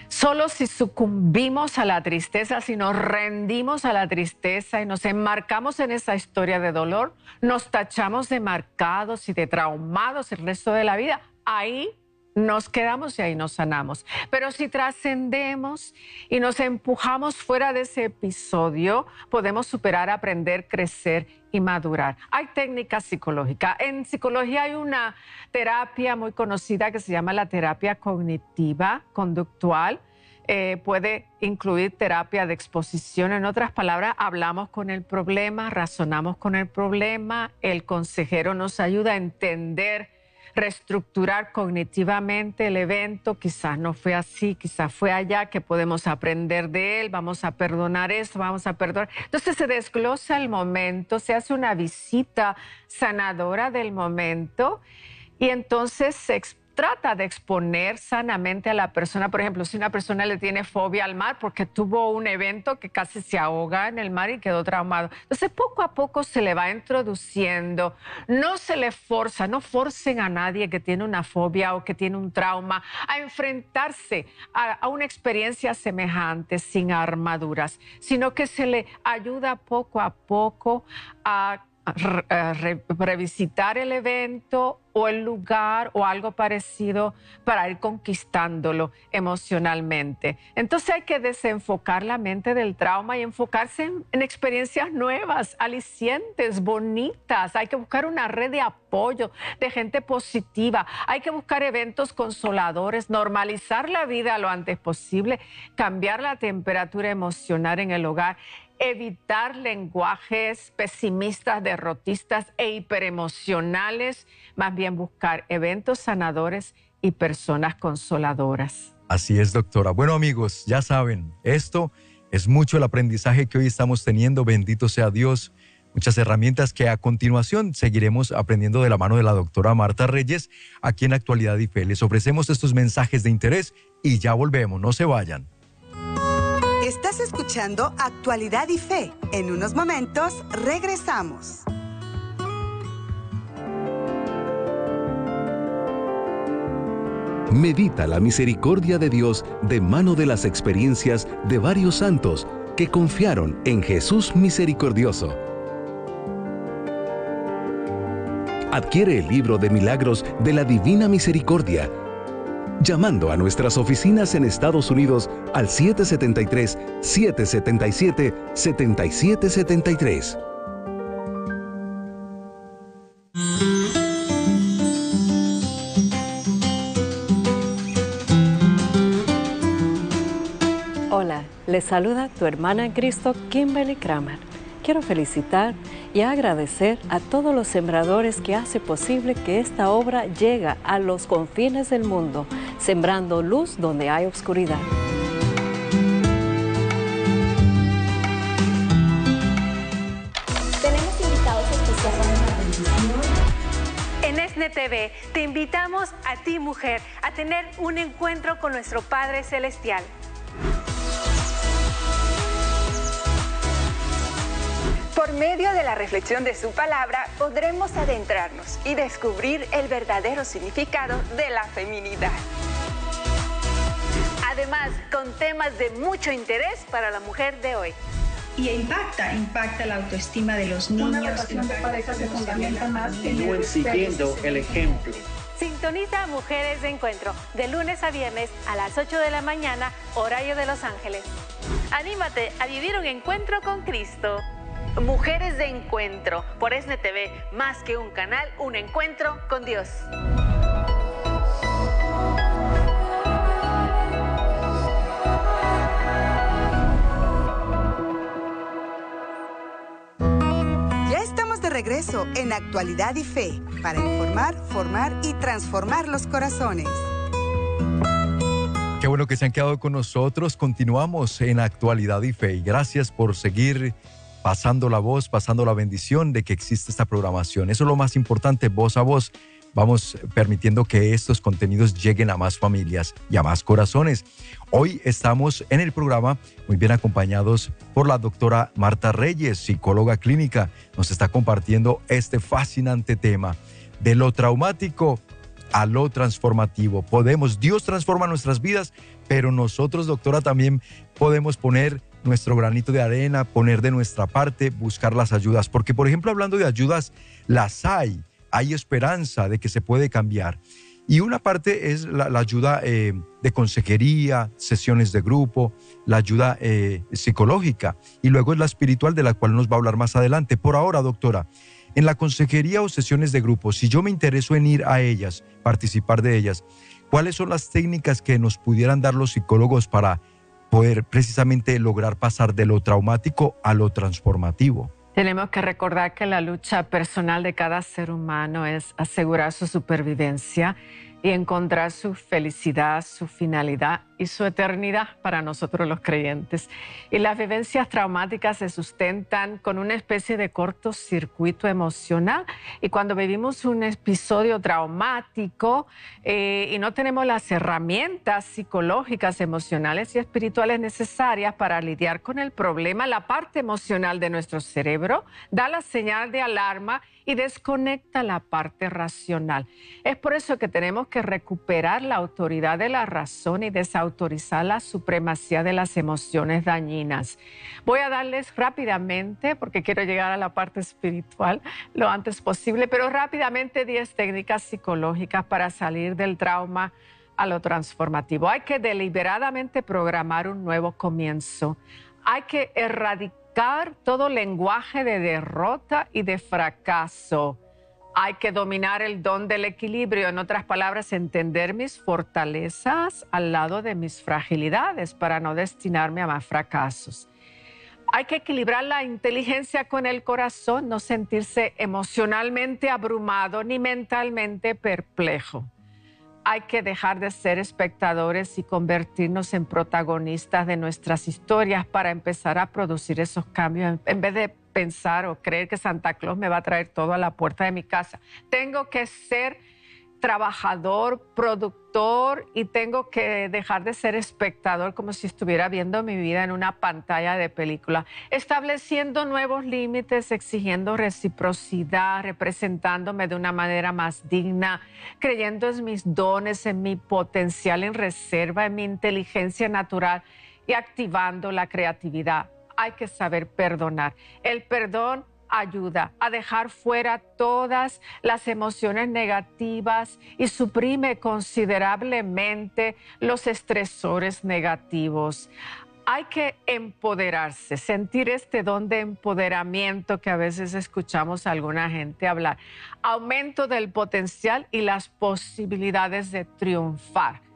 Solo si sucumbimos a la tristeza, si nos rendimos a la tristeza y nos enmarcamos en esa historia de dolor, nos tachamos de marcados y de traumados el resto de la vida. Ahí nos quedamos y ahí nos sanamos. Pero si trascendemos y nos empujamos fuera de ese episodio, podemos superar, aprender, crecer y madurar. Hay técnicas psicológicas. En psicología hay una terapia muy conocida que se llama la terapia cognitiva conductual. Eh, puede incluir terapia de exposición. En otras palabras, hablamos con el problema, razonamos con el problema, el consejero nos ayuda a entender reestructurar cognitivamente el evento, quizás no fue así, quizás fue allá, que podemos aprender de él, vamos a perdonar esto, vamos a perdonar. Entonces se desglosa el momento, se hace una visita sanadora del momento y entonces se trata de exponer sanamente a la persona. Por ejemplo, si una persona le tiene fobia al mar porque tuvo un evento que casi se ahoga en el mar y quedó traumado. Entonces, poco a poco se le va introduciendo. No se le forza, no forcen a nadie que tiene una fobia o que tiene un trauma a enfrentarse a, a una experiencia semejante sin armaduras, sino que se le ayuda poco a poco a revisitar el evento o el lugar o algo parecido para ir conquistándolo emocionalmente. Entonces hay que desenfocar la mente del trauma y enfocarse en, en, experiencias nuevas, alicientes, bonitas. Hay que buscar una red de apoyo, de gente positiva. Hay que buscar eventos consoladores, normalizar la vida lo antes posible, cambiar la temperatura emocional en el hogar evitar lenguajes pesimistas, derrotistas e hiperemocionales, más bien buscar eventos sanadores y personas consoladoras. Así es, doctora. Bueno, amigos, ya saben, esto es mucho el aprendizaje que hoy estamos teniendo. Bendito sea Dios. Muchas herramientas que a continuación seguiremos aprendiendo de la mano de la doctora Marta Reyes aquí en Actualidad y Fe. Les ofrecemos estos mensajes de interés y ya volvemos. No se vayan. Estás escuchando Actualidad y Fe. En unos momentos regresamos. Medita la misericordia de Dios de mano de las experiencias de varios santos que confiaron en Jesús misericordioso. Adquiere el libro de milagros de la Divina Misericordia llamando a nuestras oficinas en Estados Unidos al 773-777-7773. Hola, les saluda tu hermana en Cristo, Kimberly Kramer. Quiero felicitar y agradecer a todos los sembradores que hace posible que esta obra llegue a los confines del mundo sembrando luz donde hay oscuridad. Tenemos invitados especiales En ESNE TV te invitamos a ti, mujer, a tener un encuentro con nuestro Padre Celestial. Por medio de la reflexión de su palabra podremos adentrarnos y descubrir el verdadero significado de la feminidad además con temas de mucho interés para la mujer de hoy. Y impacta, impacta la autoestima de los niños. Una relación de pareja se fundamenta más en siguiendo el ejemplo. Sintoniza Mujeres de Encuentro de lunes a viernes a las 8 de la mañana, horario de Los Ángeles. Anímate a vivir un encuentro con Cristo. Mujeres de Encuentro por SNTV, más que un canal, un encuentro con Dios. regreso en Actualidad y Fe para informar, formar y transformar los corazones. Qué bueno que se han quedado con nosotros. Continuamos en Actualidad y Fe y gracias por seguir pasando la voz, pasando la bendición de que existe esta programación. Eso es lo más importante, voz a voz vamos permitiendo que estos contenidos lleguen a más familias y a más corazones. Hoy estamos en el programa muy bien acompañados por la doctora Marta Reyes, psicóloga clínica. Nos está compartiendo este fascinante tema de lo traumático a lo transformativo. Podemos, Dios transforma nuestras vidas, pero nosotros, doctora, también podemos poner nuestro granito de arena, poner de nuestra parte, buscar las ayudas. Porque, por ejemplo, hablando de ayudas, las hay hay esperanza de que se puede cambiar. Y una parte es la, ayuda eh, de consejería, sesiones de grupo, la ayuda eh, psicológica y luego es la espiritual de la cual nos va a hablar más adelante. Por ahora, doctora, en la consejería o sesiones de grupo, si yo me intereso en ir a ellas, participar de ellas, ¿cuáles son las técnicas que nos pudieran dar los psicólogos para poder precisamente lograr pasar de lo traumático a lo transformativo? Tenemos que recordar que la lucha personal de cada ser humano es asegurar su supervivencia y encontrar su felicidad, su finalidad y su eternidad para nosotros los creyentes. Y las vivencias traumáticas se sustentan con una especie de cortocircuito emocional. Y cuando vivimos un episodio traumático eh, y no tenemos las herramientas psicológicas, emocionales y espirituales necesarias para lidiar con el problema, la parte emocional de nuestro cerebro da la señal de alarma y desconecta la parte racional. Es por eso que tenemos que recuperar la autoridad de la razón y desautorizar autorizar la supremacía de las emociones dañinas. Voy a darles rápidamente, porque quiero llegar a la parte espiritual lo antes posible, pero rápidamente 10 técnicas psicológicas para salir del trauma a lo transformativo. Hay que deliberadamente programar un nuevo comienzo. Hay que erradicar todo lenguaje de derrota y de fracaso hay que dominar el don del equilibrio, en otras palabras, entender mis fortalezas al lado de mis fragilidades para no destinarme a más fracasos. Hay que equilibrar la inteligencia con el corazón, no sentirse emocionalmente abrumado ni mentalmente perplejo hay que dejar de ser espectadores y convertirnos en protagonistas de nuestras historias para empezar a producir esos cambios en vez de pensar o creer que Santa Claus me va a traer todo a la puerta de mi casa. Tengo que ser trabajador, productor y tengo que dejar de ser espectador como si estuviera viendo mi vida en una pantalla de película, estableciendo nuevos límites, exigiendo reciprocidad, representándome de una manera más digna, creyendo en mis dones, en mi potencial en reserva, en mi inteligencia natural y activando la creatividad. Hay que saber perdonar. El perdón ayuda a dejar fuera todas las emociones negativas y suprime considerablemente los estresores negativos. Hay que empoderarse, sentir este don de empoderamiento que a veces escuchamos a alguna gente hablar. Aumento del potencial y las posibilidades de triunfar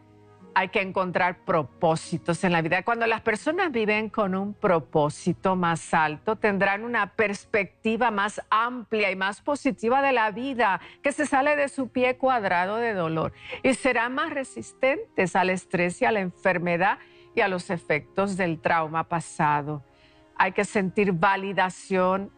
hay que encontrar propósitos en la vida. Cuando las personas viven con un propósito más alto, tendrán una perspectiva más amplia y más positiva de la vida, que se sale de su pie cuadrado de dolor y serán más resistentes al estrés y a la enfermedad y a los efectos del trauma pasado. Hay que sentir validación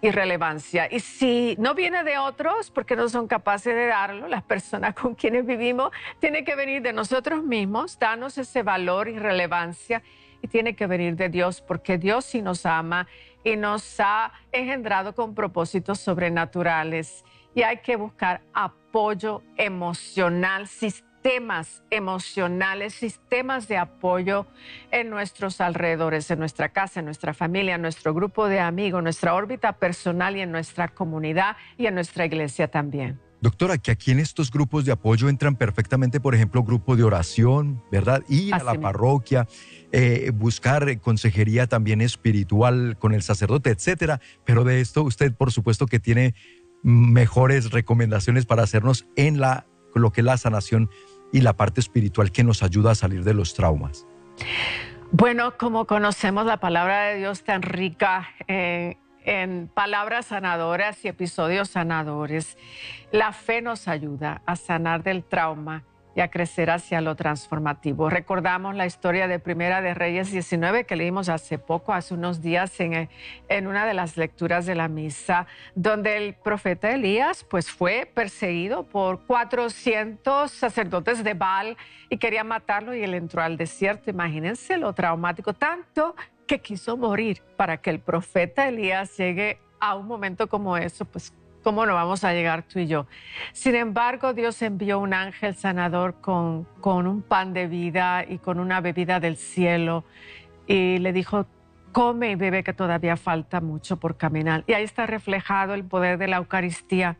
y relevancia. Y si no viene de otros, porque no son capaces de darlo, las personas con quienes vivimos, tiene que venir de nosotros mismos, darnos ese valor y relevancia. Y tiene que venir de Dios, porque Dios sí nos ama y nos ha engendrado con propósitos sobrenaturales. Y hay que buscar apoyo emocional, sistémico sistemas emocionales, sistemas de apoyo en nuestros alrededores, en nuestra casa, en nuestra familia, en nuestro grupo de amigos, nuestra órbita personal y en nuestra comunidad y en nuestra iglesia también. Doctora, que aquí en estos grupos de apoyo entran perfectamente, por ejemplo, grupo de oración, ¿verdad? Ir a la parroquia, eh, buscar consejería también espiritual con el sacerdote, etcétera. Pero de esto usted, por supuesto, que tiene mejores recomendaciones para hacernos en la lo que es la sanación y la parte espiritual que nos ayuda a salir de los traumas? Bueno, como conocemos la palabra de Dios tan rica eh, en palabras sanadoras y episodios sanadores, la fe nos ayuda a sanar del trauma y a crecer hacia lo transformativo. Recordamos la historia de Primera de Reyes 19 que leímos hace poco, hace unos días en, en una de las lecturas de la misa, donde el profeta Elías pues fue perseguido por 400 sacerdotes de Baal y quería matarlo y él entró al desierto. Imagínense lo traumático, tanto que quiso morir para que el profeta Elías llegue a un momento como eso, pues ¿Cómo no vamos a llegar tú y yo? Sin embargo, Dios envió un ángel sanador con, con un pan de vida y con una bebida del cielo y le dijo, come y bebe que todavía falta mucho por caminar. Y ahí está reflejado el poder de la Eucaristía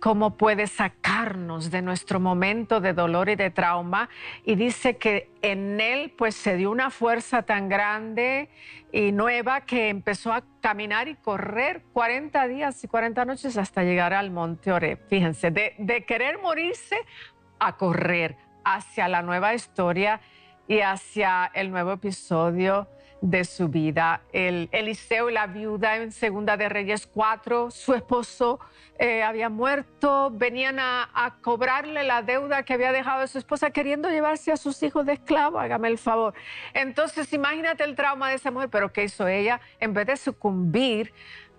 cómo puede sacarnos de nuestro momento de dolor y de trauma. Y dice que en él pues se dio una fuerza tan grande y nueva que empezó a caminar y correr 40 días y 40 noches hasta llegar al monte Ore. Fíjense, de querer morirse a correr hacia la nueva historia y hacia el nuevo episodio de su vida. El Eliseo y la viuda en Segunda de Reyes 4, su esposo eh, había muerto, venían a, a, cobrarle la deuda que había dejado de su esposa, queriendo llevarse a sus hijos de esclavo, hágame el favor. Entonces, imagínate el trauma de esa mujer, pero ¿qué hizo ella? En vez de sucumbir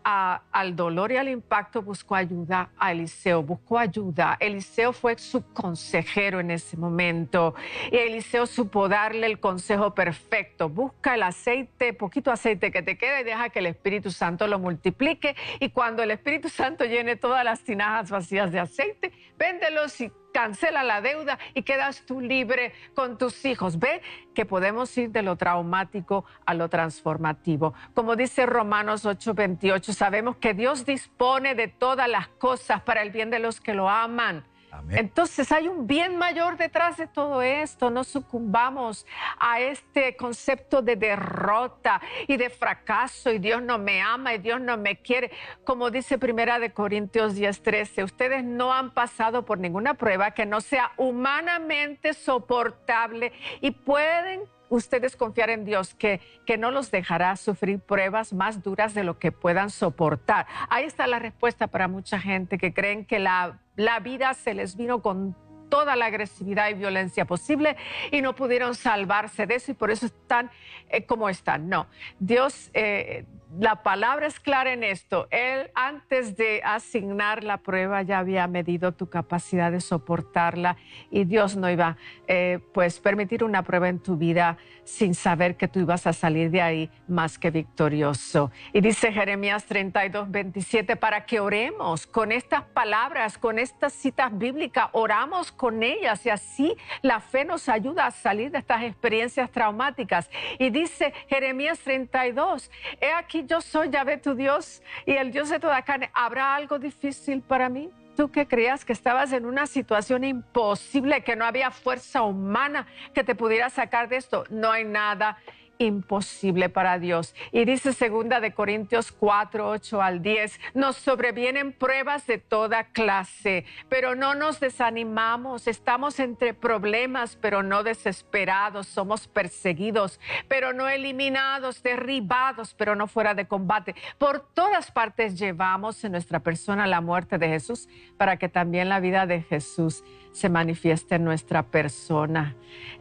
al dolor y al impacto buscó ayuda a Eliseo, buscó ayuda. Eliseo fue su consejero en ese momento y Eliseo supo darle el consejo perfecto. Busca el aceite, poquito aceite que te quede y deja que el Espíritu Santo lo multiplique y cuando el Espíritu Santo llene todas las tinajas vacías de aceite, véndelos y cancela la deuda y quedas tú libre con tus hijos. Ve que podemos ir de lo traumático a lo transformativo. Como dice Romanos 8:28, sabemos que Dios dispone de todas las cosas para el bien de los que lo aman entonces hay un bien mayor detrás de todo esto. No sucumbamos a este concepto de derrota y de fracaso y Dios no me ama y Dios no me quiere. Como dice Primera de Corintios 10:13, ustedes no han pasado por ninguna prueba que no sea humanamente soportable y pueden ustedes confiar en Dios que, que no los dejará sufrir pruebas más duras de lo que puedan soportar. Ahí está la respuesta para mucha gente que creen que la, la vida se les vino con toda la agresividad y violencia posible y no pudieron salvarse de eso y por eso están eh, como están. No, Dios eh, la palabra es clara en esto. Él antes de asignar la prueba ya había medido tu capacidad de soportarla y Dios no iba eh, pues permitir una prueba en tu vida sin saber que tú ibas a salir de ahí más que victorioso. Y dice Jeremías 32, 27, para que oremos con estas palabras, con estas citas bíblicas, oramos con ellas y así la fe nos ayuda a salir de estas experiencias traumáticas. Y dice Jeremías 32, he aquí yo soy Yahvé tu Dios y el Dios de toda carne, ¿habrá algo difícil para mí? Tú que creías que estabas en una situación imposible, que no había fuerza humana que te pudiera sacar de esto, no hay nada imposible para Dios. Y dice segunda de Corintios 4, 8 al 10, nos sobrevienen pruebas de toda clase, pero no nos desanimamos, estamos entre problemas, pero no desesperados, somos perseguidos, pero no eliminados, derribados, pero no fuera de combate. Por todas partes llevamos en nuestra persona la muerte de Jesús para que también la vida de Jesús se manifieste en nuestra persona.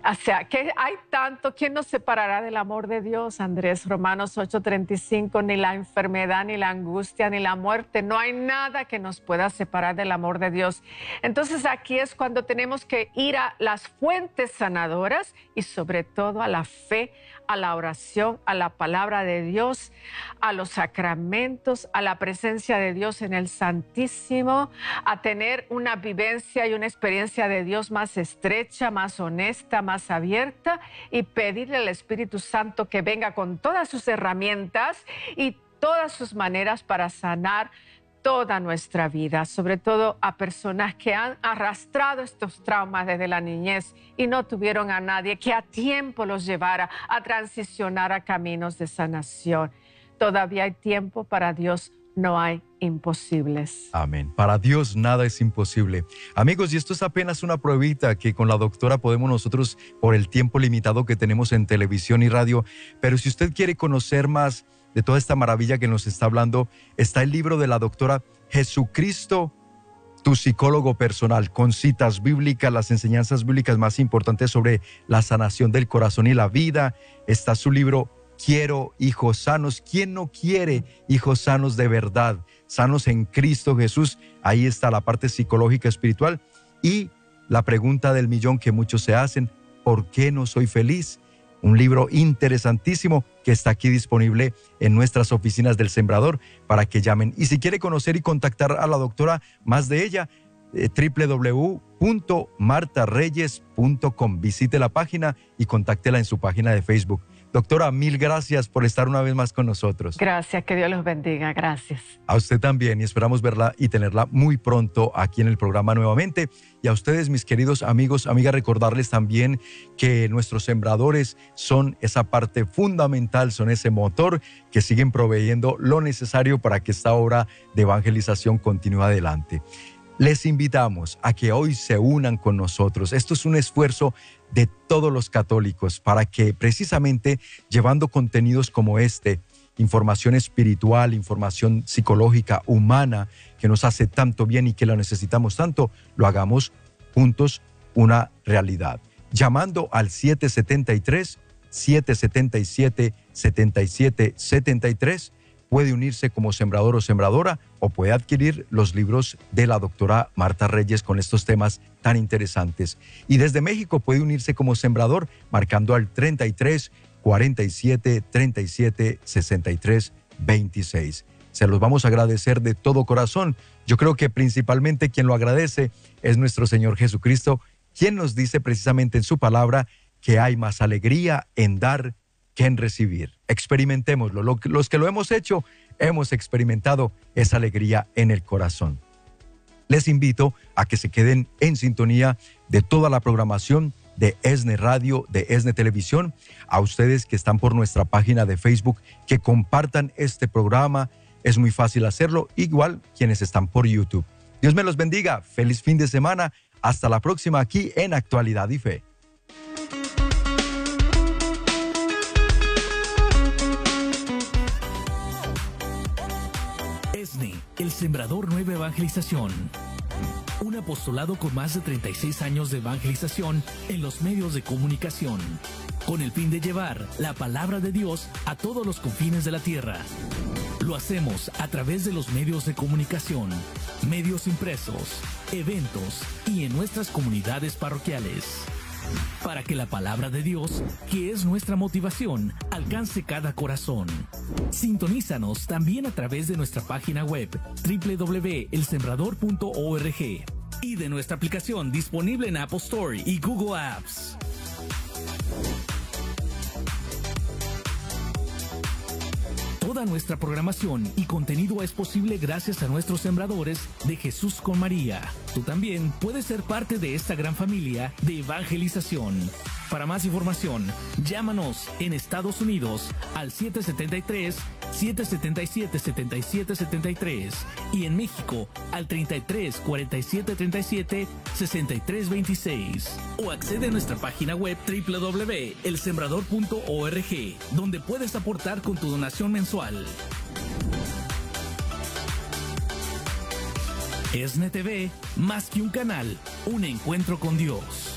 O sea, que hay tanto, ¿quién nos separará del amor de Dios? Andrés, Romanos 8:35, ni la enfermedad, ni la angustia, ni la muerte, no hay nada que nos pueda separar del amor de Dios. Entonces aquí es cuando tenemos que ir a las fuentes sanadoras y sobre todo a la fe, a la oración, a la palabra de Dios, a los sacramentos, a la presencia de Dios en el Santísimo, a tener una vivencia y una experiencia de Dios más estrecha, más honesta, más abierta y pedirle al Espíritu Santo que venga con todas sus herramientas y todas sus maneras para sanar toda nuestra vida, sobre todo a personas que han arrastrado estos traumas desde la niñez y no tuvieron a nadie que a tiempo los llevara a transicionar a caminos de sanación. Todavía hay tiempo para Dios, no hay imposibles. Amén. Para Dios nada es imposible. Amigos, y esto es apenas una pruebita que con la doctora podemos nosotros, por el tiempo limitado que tenemos en televisión y radio, pero si usted quiere conocer más, de toda esta maravilla que nos está hablando, está el libro de la doctora Jesucristo, tu psicólogo personal, con citas bíblicas, las enseñanzas bíblicas más importantes sobre la sanación del corazón y la vida. Está su libro Quiero hijos sanos. ¿Quién no quiere hijos sanos de verdad? Sanos en Cristo Jesús. Ahí está la parte psicológica espiritual. Y la pregunta del millón que muchos se hacen, ¿por qué no soy feliz? Un libro interesantísimo que está aquí disponible en nuestras oficinas del Sembrador para que llamen. Y si quiere conocer y contactar a la doctora más de ella, eh, www.martareyes.com. Visite la página y contáctela en su página de Facebook. Doctora, mil gracias por estar una vez más con nosotros. Gracias, que Dios los bendiga, gracias. A usted también y esperamos verla y tenerla muy pronto aquí en el programa nuevamente. Y a ustedes, mis queridos amigos, amigas, recordarles también que nuestros sembradores son esa parte fundamental, son ese motor que siguen proveyendo lo necesario para que esta obra de evangelización continúe adelante. Les invitamos a que hoy se unan con nosotros. Esto es un esfuerzo de todos los católicos para que precisamente llevando contenidos como este, información espiritual, información psicológica, humana, que nos hace tanto bien y que la necesitamos tanto, lo hagamos juntos una realidad. Llamando al 773 777 7773 puede unirse como sembrador o sembradora o puede adquirir los libros de la doctora Marta Reyes con estos temas tan interesantes. Y desde México puede unirse como sembrador marcando al 33 47 37 63 26. Se los vamos a agradecer de todo corazón. Yo creo que principalmente quien lo agradece es nuestro Señor Jesucristo, quien nos dice precisamente en su palabra que hay más alegría en dar que en recibir. Experimentémoslo. Los que lo hemos hecho, hemos experimentado esa alegría en el corazón. Les invito a que se queden en sintonía de toda la programación de ESNE Radio, de ESNE Televisión, a ustedes que están por nuestra página de Facebook, que compartan este programa. Es muy fácil hacerlo, igual quienes están por YouTube. Dios me los bendiga. Feliz fin de semana. Hasta la próxima aquí en Actualidad y Fe. Sembrador Nueva Evangelización. Un apostolado con más de 36 años de evangelización en los medios de comunicación, con el fin de llevar la palabra de Dios a todos los confines de la tierra. Lo hacemos a través de los medios de comunicación, medios impresos, eventos y en nuestras comunidades parroquiales para que la palabra de Dios, que es nuestra motivación, alcance cada corazón. Sintonízanos también a través de nuestra página web www.elsembrador.org y de nuestra aplicación disponible en Apple Store y Google Apps. Toda nuestra programación y contenido es posible gracias a nuestros sembradores de Jesús con María. Tú también puedes ser parte de esta gran familia de evangelización. Para más información, llámanos en Estados Unidos al 773-777-7773 y en México al 33 47 37 63 26 o accede a nuestra página web www.elsembrador.org donde puedes aportar con tu donación mensual. ESNE TV, más que un canal, un encuentro con Dios.